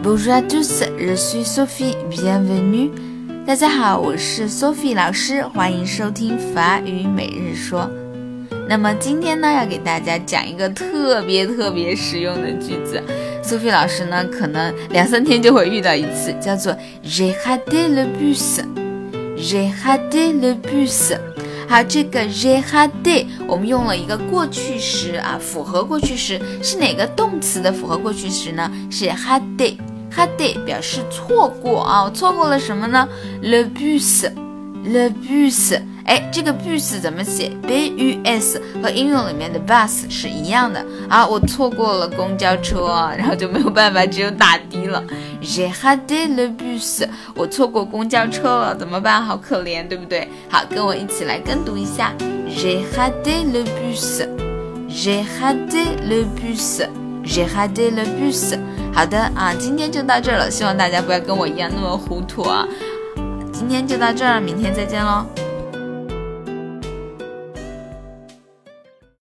Bonjour à tous, je suis Sophie, bienvenue. 大家好，我是 Sophie 老师，欢迎收听法语每日说。那么今天呢，要给大家讲一个特别特别实用的句子。Sophie 老师呢，可能两三天就会遇到一次，叫做 J'ai raté le bus. J'ai raté le bus. 好，这个 j'ai raté 我们用了一个过去时啊，复合过去时是哪个动词的复合过去时呢？是 raté。Raté 表示错过啊，我错过了什么呢？le bus，le bus，哎，这个 bus 怎么写？b u s 和英语里面的 bus 是一样的啊，我错过了公交车，然后就没有办法，只有打的了。j'ai raté le bus，我错过公交车了，怎么办？好可怜，对不对？好，跟我一起来跟读一下：j'ai raté le bus，j'ai raté le j'ai raté le bus。好的啊，今天就到这了，希望大家不要跟我一样那么糊涂啊。今天就到这儿，明天再见喽。